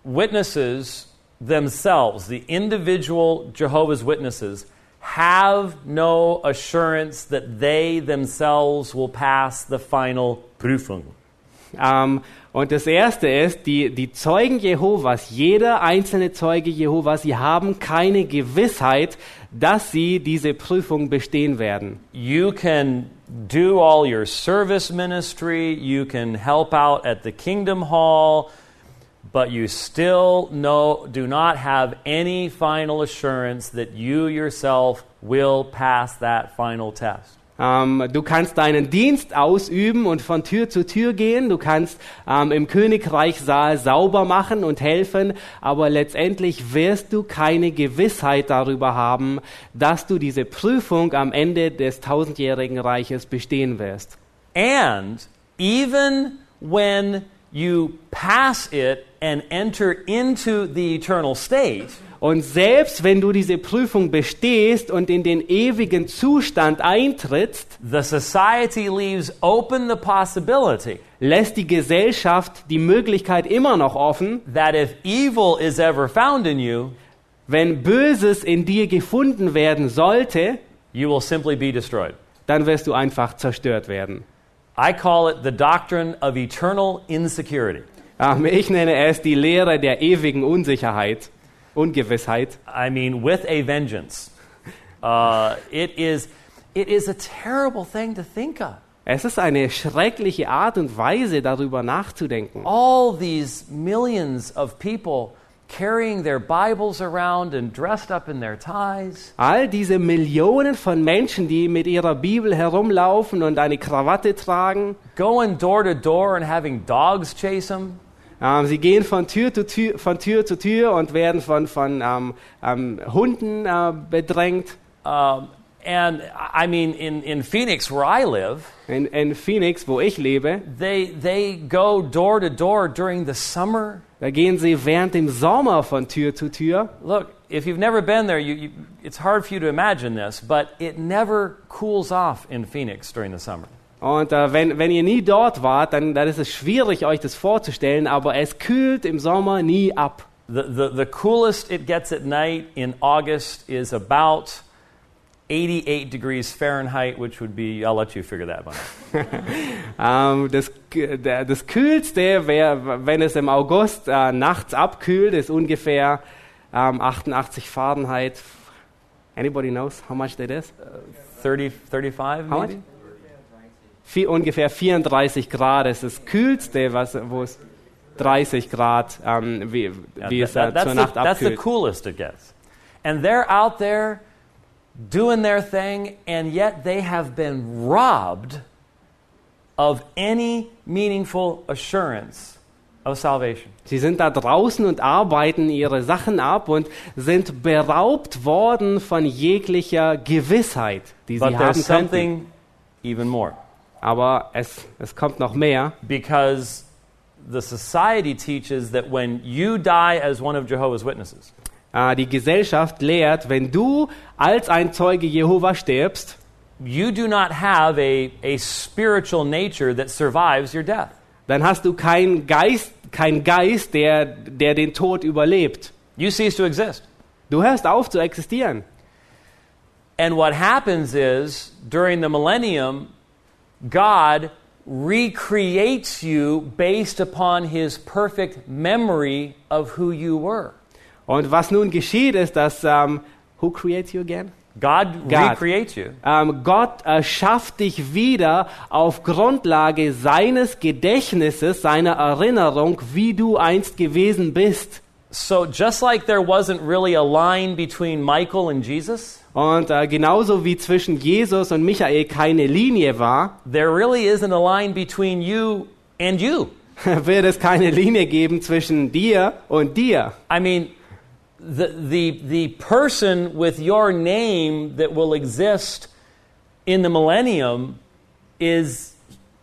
witnesses themselves, the individual Jehovah's Witnesses, have no assurance that they themselves will pass the final Prüfung. Ähm, und das Erste ist, die, die Zeugen Jehovas, jeder einzelne Zeuge Jehovas, sie haben keine Gewissheit, dass sie diese Prüfung bestehen werden. You can do all your service ministry, you can help out at the Kingdom Hall, but you still no, do not have any final assurance that you yourself will pass that final test. Ähm, du kannst deinen Dienst ausüben und von Tür zu Tür gehen. Du kannst ähm, im Königreichsaal sauber machen und helfen, aber letztendlich wirst du keine Gewissheit darüber haben, dass du diese Prüfung am Ende des tausendjährigen Reiches bestehen wirst. And even when you pass it and enter into the eternal state, Und selbst wenn du diese Prüfung bestehst und in den ewigen Zustand eintrittst, the society leaves open the possibility lässt die Gesellschaft die Möglichkeit immer noch offen, that if evil is ever found in you, wenn Böses in dir gefunden werden sollte, you will simply be destroyed. dann wirst du einfach zerstört werden. I call it the doctrine of eternal insecurity. Ähm, Ich nenne es die Lehre der ewigen Unsicherheit, Ungewissheit. I mean, with a vengeance. Uh, it, is, it is a terrible thing to think of. Es ist eine schreckliche Art und Weise, darüber nachzudenken. All these millions of people carrying their Bibles around and dressed up in their ties. All diese Millionen von Menschen, die mit ihrer Bibel herumlaufen und eine Krawatte tragen, going door to door and having dogs chase them. Ähm, sie gehen von Tür, zu Tür, von Tür zu Tür und werden von, von ähm, ähm, Hunden äh, bedrängt. Um, and I mean, in, in Phoenix, where I live, In, in Phoenix, wo ich lebe, they, they go door to door during the summer. da gehen sie während dem Sommer von Tür zu Tür. Look, if you've never been there, you, you, it's hard for you to imagine this, but it never cools off in Phoenix during the summer. Und äh, wenn, wenn ihr nie dort wart, dann, dann ist es schwierig, euch das vorzustellen, aber es kühlt im Sommer nie ab. The, the, the coolest it gets at night in August is about 88 degrees Fahrenheit, which would be, I'll let you figure that one out. Ähm, das, das Kühlste, wär, wenn es im August äh, nachts abkühlt, ist ungefähr ähm, 88 Fahrenheit. Anybody knows how much that is? 30, 35 How maybe? much? Vier, ungefähr 34 Grad ist das Kühlste, was, wo es 30 Grad, ähm, wie, wie es that's, zur Nacht that's the abkühlt. coolest it gets. And they're out there doing their thing, and yet they have been robbed of any meaningful assurance of salvation. Sie sind da draußen und arbeiten ihre Sachen ab und sind beraubt worden von jeglicher Gewissheit, die sie But haben there's könnten. even more. Aber es, es kommt noch mehr. Because the society teaches that when you die as one of Jehovah's Witnesses, Äh, die Gesellschaft lehrt, wenn du als ein Zeuge Jehova stirbst, you do not have a, a spiritual nature that survives your death. dann hast du keinen Geist, kein Geist, der, der den Tod überlebt. You cease to exist. Du hörst auf zu existieren. And what happens is, during the millennium, God recreates you based upon his perfect memory of who you were. Und was nun geschieht, ist, dass ähm, Who creates you again? God, God. recreates you. Ähm, Gott äh, erschafft dich wieder auf Grundlage seines Gedächtnisses, seiner Erinnerung, wie du einst gewesen bist. So, just like there wasn't really a line between Michael and Jesus, Und äh, genauso wie zwischen Jesus und Michael keine Linie war, there really isn't a line between you and you. wird es keine Linie geben zwischen dir und dir. I mean, the, the, the person with your name that will exist in the millennium is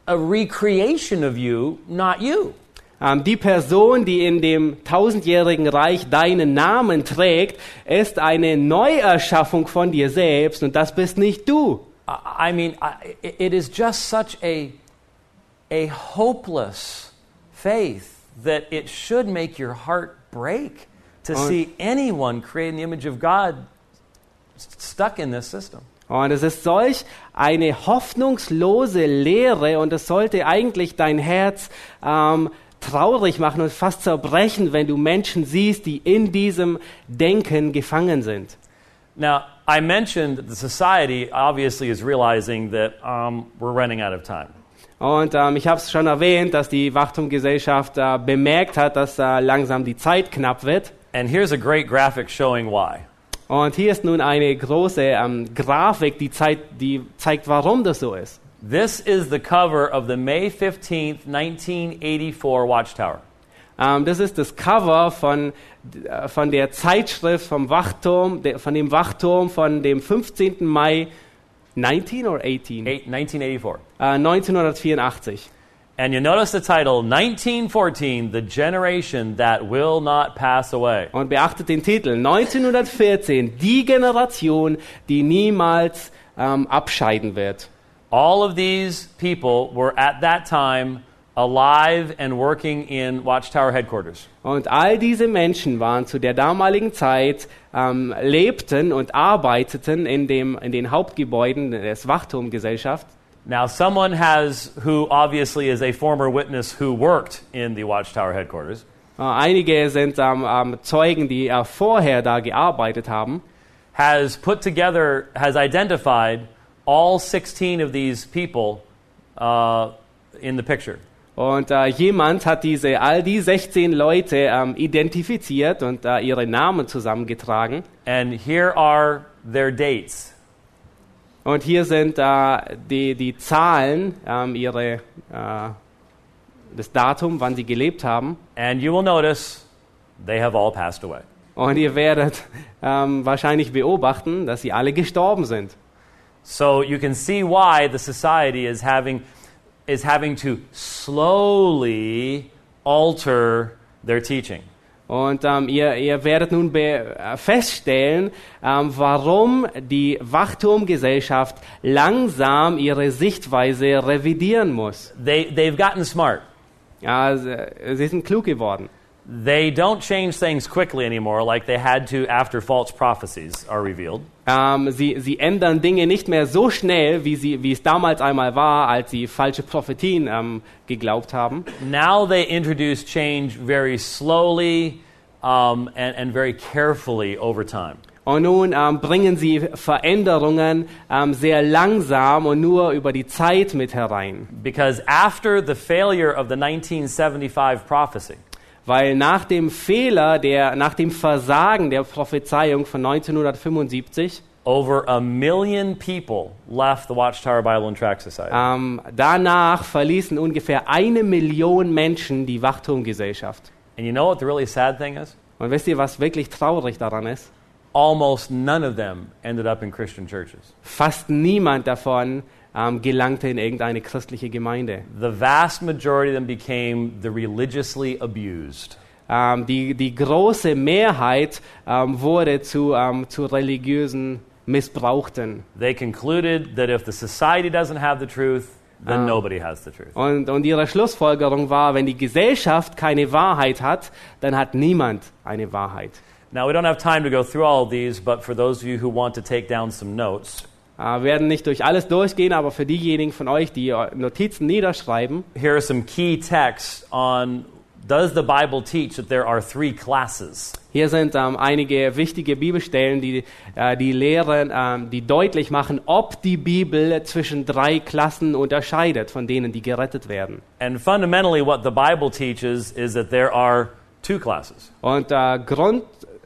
a recreation of you, not you. Ähm, die Person, die in dem tausendjährigen Reich deinen Namen trägt, ist eine Neuerschaffung von dir selbst und das bist nicht du. I mean, it is just such a, a hopeless faith that it should make your heart break to Oh. see anyone created in the image of God stuck in this system. Und es ist solch eine hoffnungslose Lehre und es sollte eigentlich dein Herz ähm, traurig machen und fast zerbrechen, wenn du Menschen siehst, die in diesem Denken gefangen sind. Now, I mentioned that the society obviously is realizing that um, we're running out of time. Und ähm, ich habe es schon erwähnt, dass die Wachtumgesellschaft äh, bemerkt hat, dass äh, langsam die Zeit knapp wird. And here's a great graphic showing why. Und hier ist nun eine große ähm, Grafik, die, zeigt, die zeigt, warum das so ist. This is the cover of the May 15th, 1984 Watchtower. Ähm, das ist das Cover von, äh, von der Zeitschrift vom Wachturm, von dem Wachturm von dem 15. Mai 19 oder 18? Eight, 1984. Äh, 1984. And you notice the title 1914 The Generation That Will Not Pass Away. Und beachtet den Titel 1914, die Generation, die niemals ähm, abscheiden wird. All of these people were at that time alive and working in Watchtower headquarters. Und all diese Menschen waren zu der damaligen Zeit, ähm, lebten und arbeiteten in, dem, in den Hauptgebäuden des Wachturmgesellschaft. Now, someone has, who obviously is a former witness who worked in the Watchtower headquarters, Äh, einige sind ähm, ähm, Zeugen, die äh, vorher da gearbeitet haben. has put together, has identified all 16 of these people uh, in the picture. Und äh, jemand hat diese, all die 16 Leute ähm, identifiziert und äh, ihre Namen zusammengetragen. And here are their dates. Und hier sind äh, die, die Zahlen, ähm, ihre, äh, das Datum, wann sie gelebt haben. And you will notice they have all passed away. Und ihr werdet ähm, wahrscheinlich beobachten, dass sie alle gestorben sind. So you can see why the society is having, is having to slowly alter their teaching. Und ähm, ihr, ihr werdet nun be äh, feststellen, ähm, warum die Wachturmgesellschaft langsam ihre Sichtweise revidieren muss. They, they've gotten smart. Ja, sie sind klug geworden. They don't change things quickly anymore like they had to after false prophecies are revealed. Ähm, sie, sie ändern Dinge nicht mehr so schnell, wie, sie, wie es damals einmal war, als sie falsche Prophetien ähm, geglaubt haben. Now they introduce change very slowly um, and, and very carefully over time. Und nun ähm, bringen sie Veränderungen sehr langsam und nur über die Zeit mit herein. Because after the failure of the 1975 prophecy, Weil nach dem Fehler, der, nach dem Versagen der Prophezeiung von 1975, over a million people left the Watchtower Bible and Tract Society. ähm, danach verließen ungefähr eine Million Menschen die Wachturmgesellschaft. and you know what the really sad thing is? Und wisst ihr, was wirklich traurig daran ist? Almost none of them ended up in Christian churches. Fast niemand davon ähm, gelangte in irgendeine christliche Gemeinde. The vast majority of them became the religiously abused. Ähm, die, die große Mehrheit ähm, wurde zu, ähm, zu religiösen Missbrauchten. They concluded that if the society doesn't have the truth, then Ah. nobody has the truth. Und, und ihre Schlussfolgerung war, wenn die Gesellschaft keine Wahrheit hat, dann hat niemand eine Wahrheit. Now, we don't have time to go through all of these, but for those of you who want to take down some notes, wir werden nicht durch alles durchgehen, aber für diejenigen von euch, die äh, Notizen niederschreiben, here are some key texts on does the Bible teach that there are three classes? hier sind ähm, einige wichtige Bibelstellen, die, äh, die lehren, ähm, die deutlich machen, ob die Bibel zwischen drei Klassen unterscheidet, von denen die gerettet werden. And fundamentally, what the Bible teaches is that there are two classes. Und äh,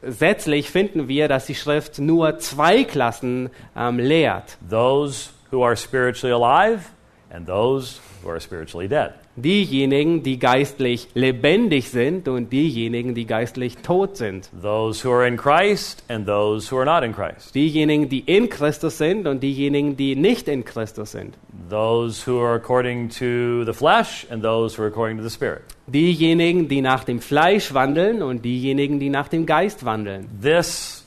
grundsätzlich finden wir, dass die Schrift nur zwei Klassen ähm, lehrt. those who are spiritually alive and those who are spiritually dead. Diejenigen, die geistlich lebendig sind und diejenigen, die geistlich tot sind. Those who are in Christ and those who are not in Christ. Diejenigen, die in Christus sind und diejenigen, die nicht in Christus sind. Those who are according to the flesh and those who are according to the Spirit. Diejenigen, die nach dem Fleisch wandeln und diejenigen, die nach dem Geist wandeln. This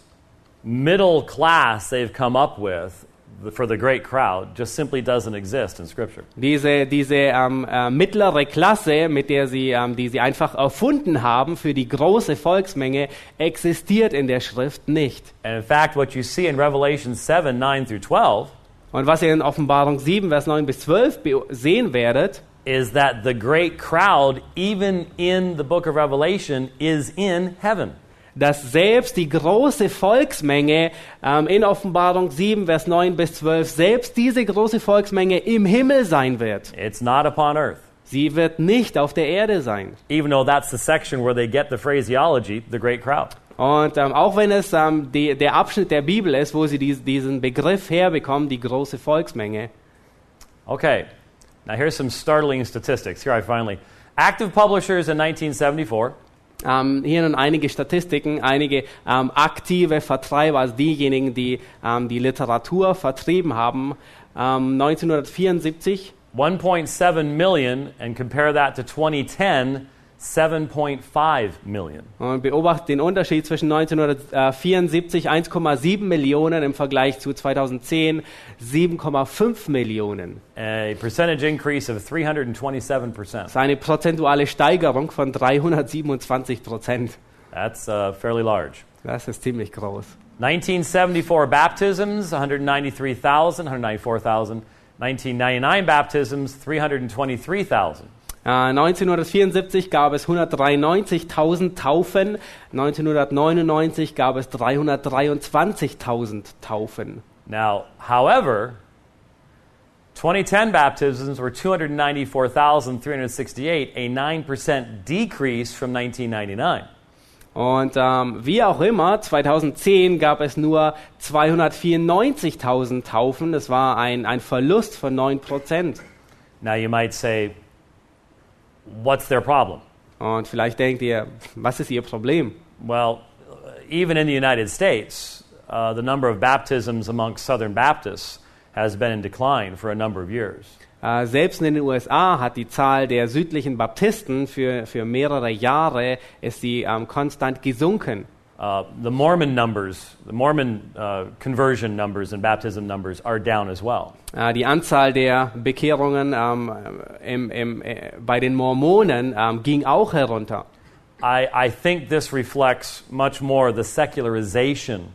middle class they've come up with for the great crowd just simply doesn't exist in Scripture. Diese, diese ähm, äh, mittlere Klasse, mit der sie, ähm, die sie einfach erfunden haben für die große Volksmenge, existiert in der Schrift nicht. And in fact, what you see in Revelation 7 9 through 12 Und was ihr in Offenbarung 7, Vers 9 bis 12 be- sehen werdet, is that the great crowd, even in the book of Revelation, is in heaven. Dass selbst die große Volksmenge ähm, in Offenbarung 7, Vers 9 bis 12, selbst diese große Volksmenge im Himmel sein wird. It's not upon earth. Sie wird nicht auf der Erde sein. Even though that's the section where they get the phraseology, the great crowd. Und ähm, auch wenn es ähm, die, der Abschnitt der Bibel ist, wo sie dies, diesen Begriff herbekommen, die große Volksmenge. Okay, now here's some startling statistics. Here I finally. Active publishers in 1974, Ähm, hier nun einige Statistiken, einige ähm, aktive Vertreiber, also diejenigen, die ähm, die Literatur vertrieben haben. Ähm, 1974 1.7 million, and compare that to 2010, 7.5 million. und beobachtet den Unterschied zwischen 1974 1,7 Millionen im Vergleich zu 2010 7,5 Millionen. A percentage increase of 327%. Das eine prozentuale Steigerung von 327 Prozent. That's uh, fairly large. Das ist ziemlich groß. 1974 baptisms, 193,000, 194,000. 1999 baptisms, 323,000. Äh, 1974 gab es 193.000 Taufen, 1999 gab es 323.000 Taufen. Now, however, 2010 baptisms were 294,368, a 9% decrease from 1999. Und ähm, wie auch immer, 2010 gab es nur 294.000 Taufen. Das war ein, ein Verlust von 9%. Now, you might say, what's their problem? Und vielleicht denkt ihr, was ist ihr Problem? Well, even in the United States, uh, the number of baptisms amongst Southern Baptists has been in decline for a number of years. Äh, selbst in den USA hat die Zahl der südlichen Baptisten für, für mehrere Jahre ist sie ähm, konstant gesunken. Uh, the Mormon numbers, the Mormon uh, conversion numbers and baptism numbers are down as well. Äh, die Anzahl der Bekehrungen ähm, im, im, äh, bei den Mormonen ähm, ging auch herunter. I, I think this reflects much more the secularization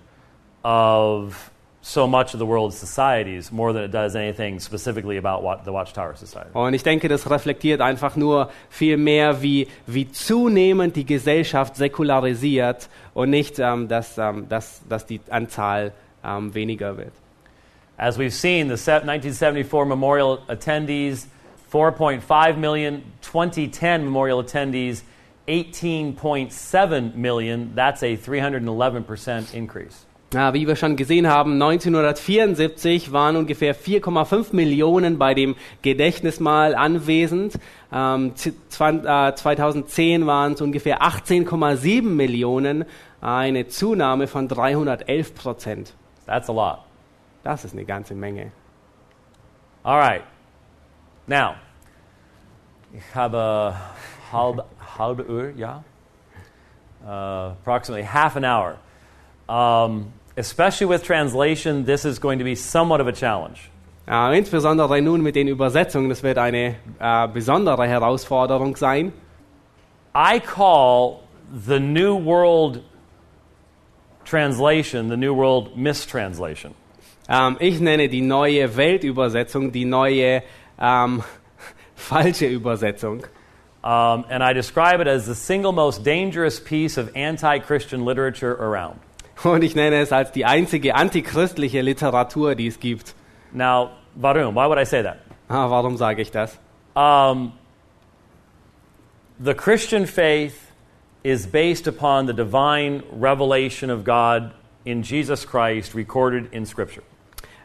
of so much of the world's societies more than it does anything specifically about what the Watchtower Society. Und ich denke, das reflektiert einfach nur viel mehr, wie, wie zunehmend die Gesellschaft säkularisiert und nicht, ähm, dass, ähm, dass, dass die Anzahl ähm, weniger wird. As we've seen, the se- 1974 memorial attendees, 4.5 million, 2010 memorial attendees, 18.7 million. That's a 311% increase. Ja, wie wir schon gesehen haben, 1974 waren ungefähr 4,5 Millionen bei dem Gedächtnismal anwesend. Ähm, z- zwan- äh, 2010 waren es ungefähr 18,7 Millionen, eine Zunahme von 311 Prozent. That's a lot. Das ist eine ganze Menge. All right. Now, ich habe halb, halbe Uhr, ja? Uh, approximately half an hour. Um, especially with translation, this is going to be somewhat of a challenge. Ja, insbesondere nun mit den Übersetzungen, das wird eine äh, besondere Herausforderung sein. I call the New World translation the New World mistranslation. Ähm, ich nenne die neue Weltübersetzung die neue ähm, falsche Übersetzung. Um, and I describe it as the single most dangerous piece of anti Christian literature around. Und ich nenne es als die einzige antichristliche Literatur, die es gibt. Now, warum? Why would I say that? Ah, warum sage ich das? Um, the Christian faith is based upon the divine revelation of God in Jesus Christ recorded in Scripture.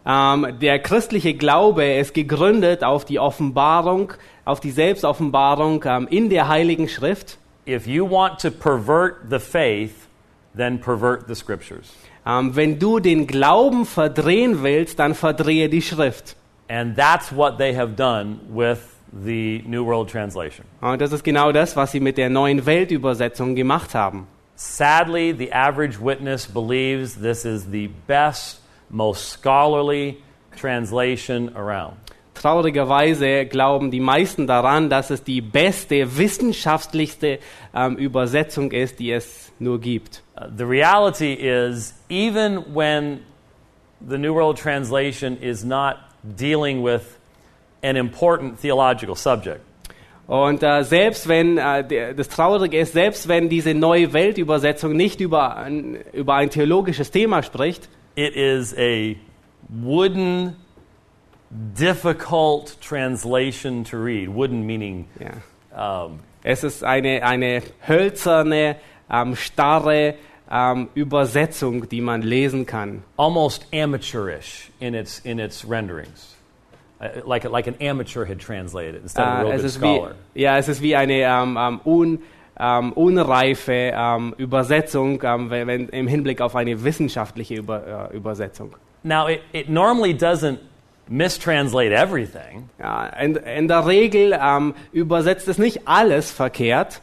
Ähm, der christliche Glaube ist gegründet auf die Offenbarung, auf die Selbstoffenbarung ähm, in der Heiligen Schrift. If you want to pervert the faith, then pervert the Scriptures. Ähm, wenn du den Glauben verdrehen willst, dann verdrehe die Schrift. And that's what they have done with the New World Translation. Und das ist genau das, was sie mit der neuen Weltübersetzung gemacht haben. Sadly, the average witness believes this is the best, most scholarly translation around. Traurigerweise glauben die meisten daran, dass es die beste, wissenschaftlichste ähm, Übersetzung ist, die es nur gibt. Uh, the reality is, even when the New World Translation is not dealing with an important theological subject, Und äh, selbst wenn, äh, das Traurige ist, selbst wenn diese neue Weltübersetzung nicht über ein, über ein theologisches Thema spricht, it is a wooden, difficult translation to read. Wooden meaning ja, um, es ist eine, eine hölzerne, ähm, starre ähm, Übersetzung, die man lesen kann. almost amateurish in its, in its renderings. Uh, like, like an amateur had translated it instead of a Äh, real good ist wie, scholar. ja, es ist wie eine ähm, ähm, un, ähm, unreife Übersetzung wenn, wenn, im Hinblick auf eine wissenschaftliche Über, äh, Übersetzung. Now, it, it normally doesn't mistranslate everything, Ja, in, in der Regel übersetzt es nicht alles verkehrt,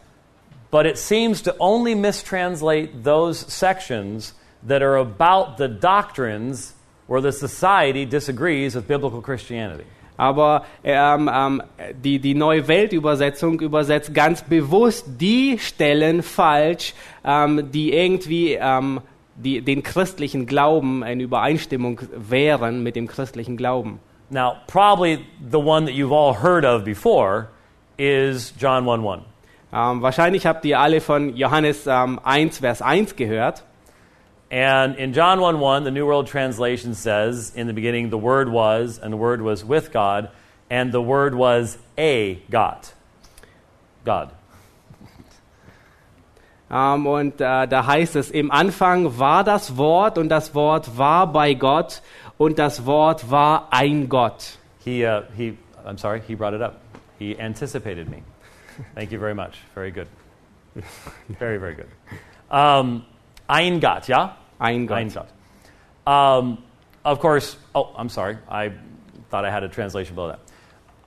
but it seems to only mistranslate those sections that are about the doctrines where the society disagrees with biblical Christianity. aber ähm, ähm, die, die Neue Weltübersetzung übersetzt ganz bewusst die Stellen falsch, ähm, die irgendwie ähm, die, den christlichen Glauben in Übereinstimmung wären mit dem christlichen Glauben. Now, probably the one that you've all heard of before is John 1 1. Ähm, wahrscheinlich habt ihr alle von Johannes ähm, 1, Vers 1 gehört. And in John 1 1, the New World Translation says, In the beginning, the Word was, and the Word was with God, and the Word was a God. God. Ähm, und äh, da heißt es, im Anfang war das Wort und das Wort war bei Gott und das Wort war ein Gott. He, uh, he, I'm sorry, he brought it up. He anticipated me. Thank you very much. Very good. Very, very good. Um, ein Gott, yeah? Ein Gott. Ein Gott. Um, of course, oh, I'm sorry. I thought I had a translation below that.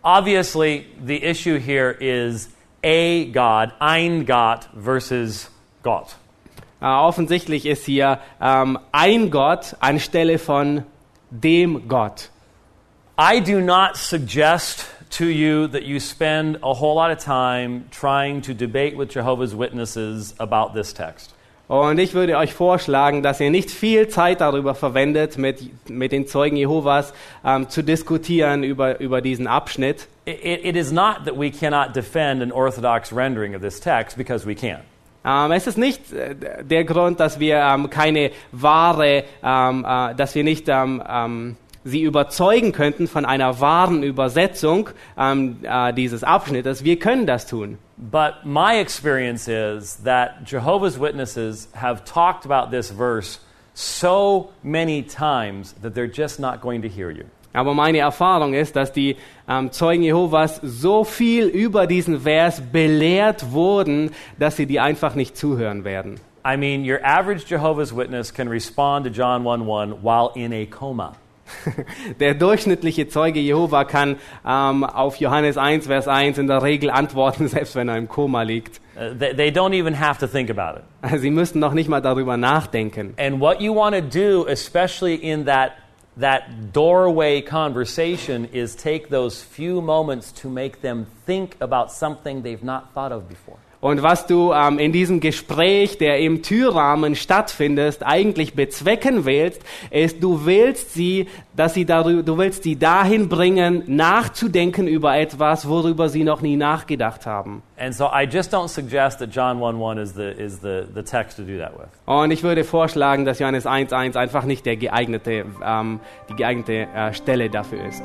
Obviously, the issue here is a God, ein Gott versus Gott. Äh, offensichtlich ist hier ähm, ein Gott anstelle von dem Gott. I do not suggest to you that you spend a whole lot of time trying to debate with Jehovah's Witnesses about this text. Und ich würde euch vorschlagen, dass ihr nicht viel Zeit darüber verwendet, mit, mit den Zeugen Jehovas ähm, zu diskutieren über, über diesen Abschnitt. It, it is not that we cannot defend an orthodox rendering of this text because we can. Ähm, es ist nicht äh, der Grund, dass wir ähm, keine wahre, ähm, äh, dass wir nicht ähm, ähm, sie überzeugen könnten von einer wahren Übersetzung ähm, äh, dieses Abschnittes. Wir können das tun. But my experience is that Jehovah's Witnesses have talked about this verse so many times that they're just not going to hear you. Aber meine Erfahrung ist, dass die ähm, Zeugen Jehovas so viel über diesen Vers belehrt wurden, dass sie die einfach nicht zuhören werden. I mean, your average Jehovah's Witness can respond to John 1 1 while in a coma. Der durchschnittliche Zeuge Jehova kann ähm, auf Johannes 1, Vers 1 in der Regel antworten, selbst wenn er im Koma liegt. Uh, they, they don't even have to think about it. Sie müssen noch nicht mal darüber nachdenken. And what you want to do, especially in that, that doorway conversation, is take those few moments to make them think about something they've not thought of before. Und was du ähm, in diesem Gespräch, der im Türrahmen stattfindet, eigentlich bezwecken willst, ist, du willst sie, dass sie darüber, du willst sie dahin bringen, nachzudenken über etwas, worüber sie noch nie nachgedacht haben. And so I just don't suggest that John 1 1 is, the, is the, the text to do that with. Und ich würde vorschlagen, dass Johannes 1.1 einfach nicht der geeignete, ähm, die geeignete äh, Stelle dafür ist.